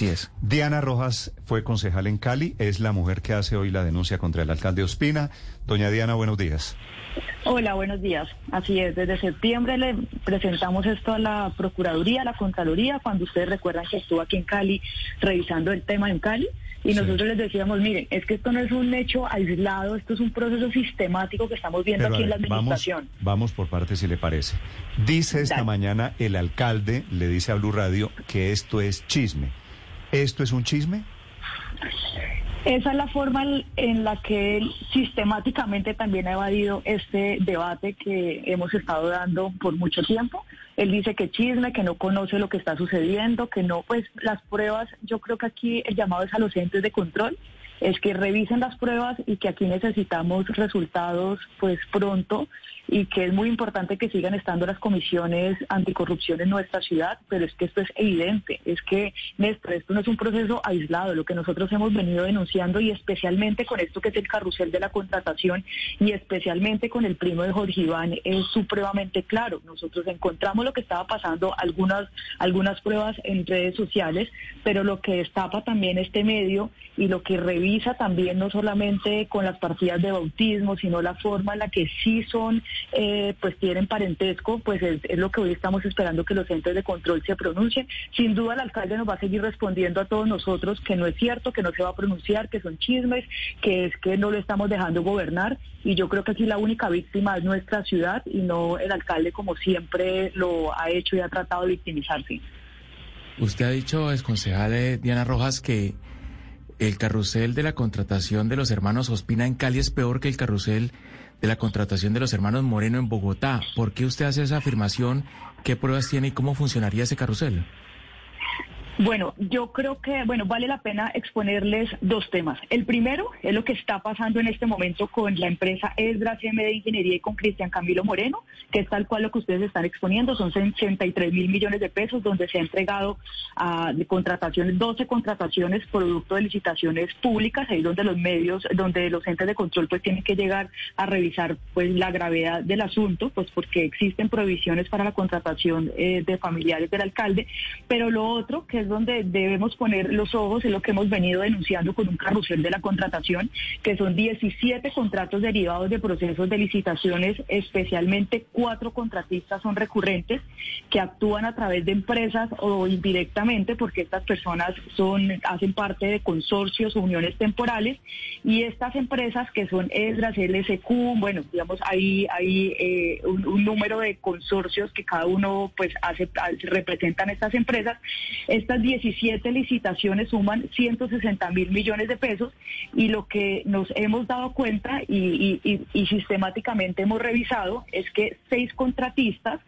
Así es. Diana Rojas fue concejal en Cali, es la mujer que hace hoy la denuncia contra el alcalde Ospina. Doña Diana, buenos días. Hola, buenos días. Así es, desde septiembre le presentamos esto a la Procuraduría, a la Contraloría, cuando ustedes recuerdan que estuvo aquí en Cali revisando el tema en Cali. Y nosotros les decíamos, miren, es que esto no es un hecho aislado, esto es un proceso sistemático que estamos viendo aquí en la administración. Vamos, vamos, por partes, si le parece. Dice esta mañana el alcalde, le dice a Blue Radio, que esto es chisme. ¿Esto es un chisme? Esa es la forma en la que él sistemáticamente también ha evadido este debate que hemos estado dando por mucho tiempo. Él dice que chisme, que no conoce lo que está sucediendo, que no, pues las pruebas, yo creo que aquí el llamado es a los entes de control es que revisen las pruebas y que aquí necesitamos resultados pues pronto y que es muy importante que sigan estando las comisiones anticorrupción en nuestra ciudad, pero es que esto es evidente, es que Néstor, esto no es un proceso aislado, lo que nosotros hemos venido denunciando y especialmente con esto que es el carrusel de la contratación y especialmente con el primo de Jorge Iván es supremamente claro. Nosotros encontramos lo que estaba pasando, algunas, algunas pruebas en redes sociales, pero lo que destapa también este medio y lo que revisa también no solamente con las partidas de bautismo, sino la forma en la que sí son eh, pues tienen parentesco, pues es, lo que hoy estamos esperando que los entes de control se pronuncien. Sin duda el alcalde nos va a seguir respondiendo a todos nosotros que no es cierto, que no se va a pronunciar, que son chismes, que es que no lo estamos dejando gobernar y yo creo que aquí la única víctima es nuestra ciudad y no el alcalde como siempre lo ha hecho y ha tratado de victimizarse. Usted ha dicho, ex concejal Diana Rojas, que el carrusel de la contratación de los hermanos Ospina en Cali es peor que el carrusel de la contratación de los hermanos Moreno en Bogotá. ¿Por qué usted hace esa afirmación? ¿Qué pruebas tiene y cómo funcionaría ese carrusel? Bueno, yo creo que, bueno, vale la pena exponerles dos temas. El primero es lo que está pasando en este momento con la empresa Esdras CM de Ingeniería y con Cristian Camilo Moreno, que es tal cual lo que ustedes están exponiendo, son 63 mil millones de pesos donde se ha entregado contrataciones, 12 contrataciones producto de licitaciones públicas, ahí donde los medios, donde los entes de control pues tienen que llegar a revisar pues la gravedad del asunto, pues porque existen prohibiciones para la contratación eh, de familiares del alcalde, pero lo otro que es donde debemos poner los ojos, es lo que hemos venido denunciando con un carrusel de la contratación, que son 17 contratos derivados de procesos de licitaciones, especialmente cuatro contratistas son recurrentes, que actúan a través de empresas o indirectamente, porque estas personas son hacen parte de consorcios o uniones temporales, y estas empresas que son ESRAS, LSQ, bueno, digamos, hay, hay eh, un, un, número de consorcios que cada uno pues hace, representan estas empresas. Estas 17 licitaciones suman 160 mil millones de pesos y lo que nos hemos dado cuenta y, sistemáticamente hemos revisado es que seis contratistas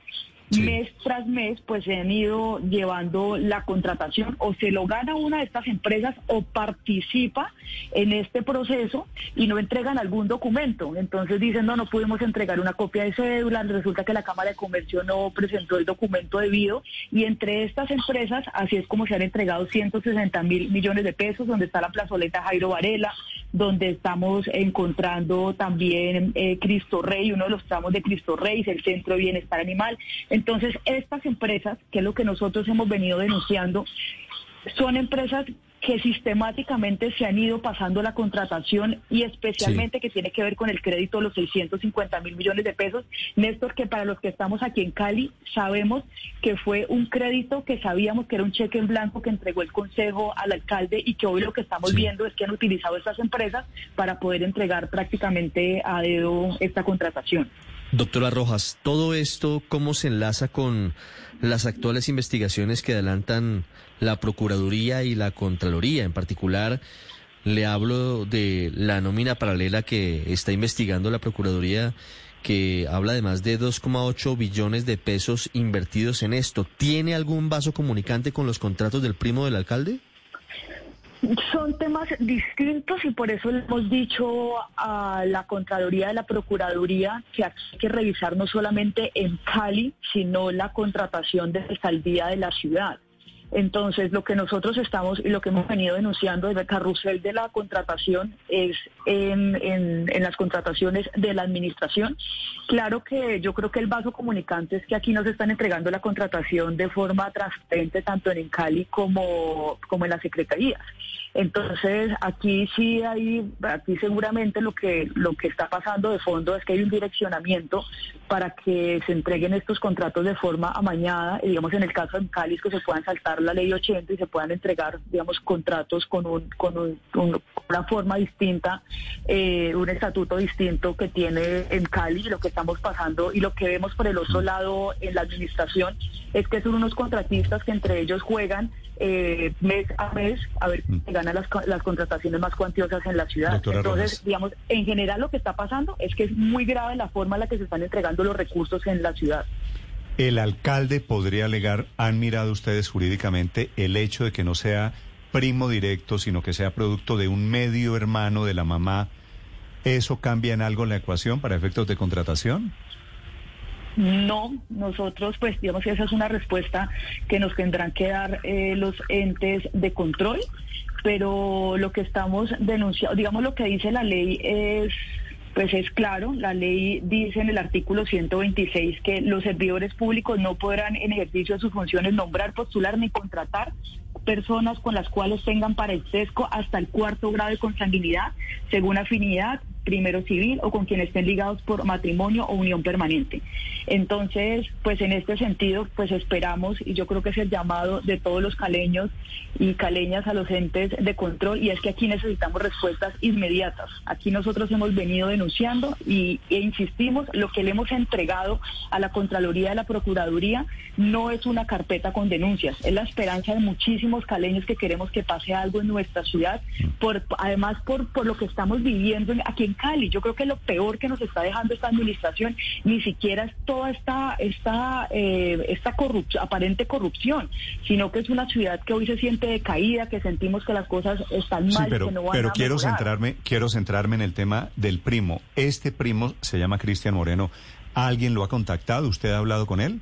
mes tras mes pues se han ido llevando la contratación o se lo gana una de estas empresas o participa en este proceso y no entregan algún documento. Entonces dicen, no, no pudimos entregar una copia de cédula, resulta que la Cámara de Comercio no presentó el documento debido y entre estas empresas así es como se han entregado 160 mil millones de pesos, donde está la plazoleta Jairo Varela, donde estamos encontrando también eh, Cristo Rey, uno de los tramos de Cristo Rey, el Centro de Bienestar Animal. Estas empresas, que es lo que nosotros hemos venido denunciando, son empresas que sistemáticamente se han ido pasando la contratación y especialmente que tiene que ver con el crédito de los 650 mil millones de pesos. Néstor, que para los que estamos aquí en Cali sabemos que fue un crédito que sabíamos que era un cheque en blanco que entregó el Consejo al alcalde y que hoy lo que estamos viendo es que han utilizado estas empresas para poder entregar prácticamente a dedo esta contratación. Doctora Rojas, todo esto, ¿cómo se enlaza con las actuales investigaciones que adelantan la Procuraduría y la Contraloría? En particular, le hablo de la nómina paralela que está investigando la Procuraduría, que habla de más de 2,8 billones de pesos invertidos en esto. ¿Tiene algún vaso comunicante con los contratos del primo del alcalde? Son temas distintos y por eso le hemos dicho a la Contraloría de la Procuraduría que hay que revisar no solamente en Cali, sino la contratación de alcaldía de la ciudad. Entonces, lo que nosotros estamos y lo que hemos venido denunciando desde el carrusel de la contratación es en, las contrataciones de la administración. Claro que yo creo que el vaso comunicante es que aquí nos están entregando la contratación de forma transparente tanto en Cali como, como en las secretarías. Entonces, aquí sí hay, aquí seguramente lo que, lo que está pasando de fondo es que hay un direccionamiento para que se entreguen estos contratos de forma amañada, y digamos en el caso de Cali que se puedan saltar la ley 80 y se puedan entregar, digamos, contratos con, un, con una forma distinta, eh, un estatuto distinto que tiene en Cali, lo que estamos pasando y lo que vemos por el otro lado en la administración es que son unos contratistas que entre ellos juegan eh, mes a mes a ver si mm. ganan las, las, contrataciones más cuantiosas en la ciudad. Entonces, digamos, en general lo que está pasando es que es muy grave la forma en la que se están entregando los recursos en la ciudad. El alcalde podría alegar, han mirado ustedes jurídicamente el hecho de que no sea primo directo, sino que sea producto de un medio hermano de la mamá. ¿Eso cambia en algo la ecuación para efectos de contratación? No, nosotros pues digamos que esa es una respuesta que nos tendrán que dar eh, los entes de control, pero lo que estamos denunciando, digamos lo que dice la ley es pues es claro, la ley dice en el artículo 126 que los servidores públicos no podrán en ejercicio de sus funciones nombrar, postular ni contratar personas con las cuales tengan parentesco hasta el cuarto grado de consanguinidad, según afinidad, primero civil o con quienes estén ligados por matrimonio o unión permanente. Entonces, pues en este sentido, pues esperamos, y yo creo que es el llamado de todos los caleños y caleñas a los entes de control, y es que aquí necesitamos respuestas inmediatas. Aquí nosotros hemos venido denunciando y, e insistimos, lo que le hemos entregado a la Contraloría de la Procuraduría no es una carpeta con denuncias, es la esperanza de muchísimos caleños que queremos que pase algo en nuestra ciudad, por, además por, por lo que estamos viviendo aquí en Cali. Yo creo que lo peor que nos está dejando esta administración ni siquiera es toda esta, esta, eh, esta aparente corrupción, sino que es una ciudad que hoy se siente decaída, que sentimos que las cosas están mal, pero, que no van pero quiero mejorar. centrarme, quiero centrarme en el tema del primo. Este primo se llama Cristian Moreno. ¿Alguien lo ha contactado? ¿Usted ha hablado con él?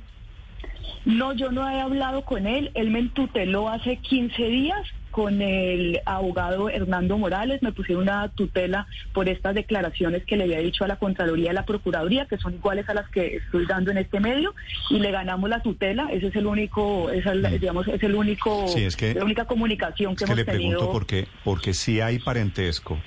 No, yo no he hablado con él. Él me tuteló hace 15 días con el abogado Hernando Morales, me pusieron una tutela por estas declaraciones que le había dicho a la Contraloría y la Procuraduría, que son iguales a las que estoy dando en este medio, y le ganamos la tutela, ese es el único, es mm. digamos, es el único, la única comunicación que es hemos le tenido. Pregunto porque, porque si hay parentesco,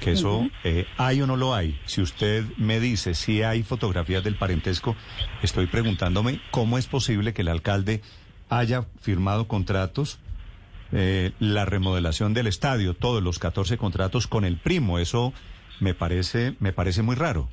que eso eh, hay o no lo hay. Si usted me dice si hay fotografías del parentesco, estoy preguntándome cómo es posible que el alcalde haya firmado contratos eh, la remodelación del estadio, todos los 14 contratos con el primo. Eso me parece, me parece muy raro.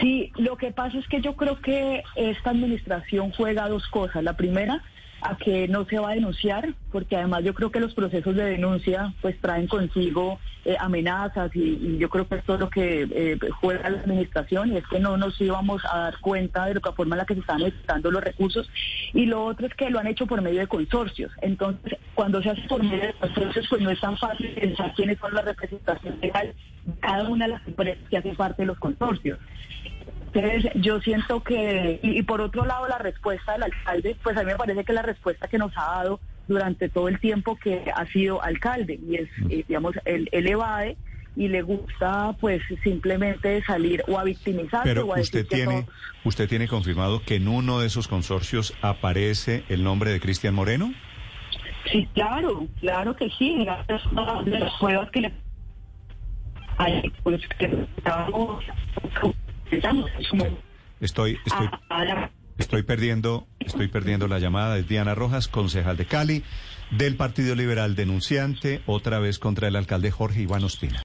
Sí, lo que pasa es que yo creo que esta administración juega dos cosas. La primera, a que no se va a denunciar, porque además yo creo que los procesos de denuncia pues traen consigo eh, amenazas y, yo creo que esto es lo que eh, juega la administración y es que no nos íbamos a dar cuenta de la forma en la que se están necesitando los recursos y lo otro es que lo han hecho por medio de consorcios. Entonces, cuando se hace por medio de consorcios, pues no es tan fácil pensar quiénes son las representaciones legales de cada una de las empresas que hacen parte de los consorcios. Entonces, yo siento que, y, por otro lado, la respuesta del alcalde, pues a mí me parece que la respuesta que nos ha dado durante todo el tiempo que ha sido alcalde, y es, mm. eh, digamos, el, el evade y le gusta pues simplemente salir o a victimizar Pero o a usted tiene usted tiene confirmado que en uno de esos consorcios aparece el nombre de Cristian Moreno? Sí, claro, claro que sí, gracias a las pruebas que le pues, que Estoy, estoy, estoy perdiendo, estoy perdiendo la llamada. Es Diana Rojas, concejal de Cali, del Partido Liberal denunciante, otra vez contra el alcalde Jorge Iván Ospina.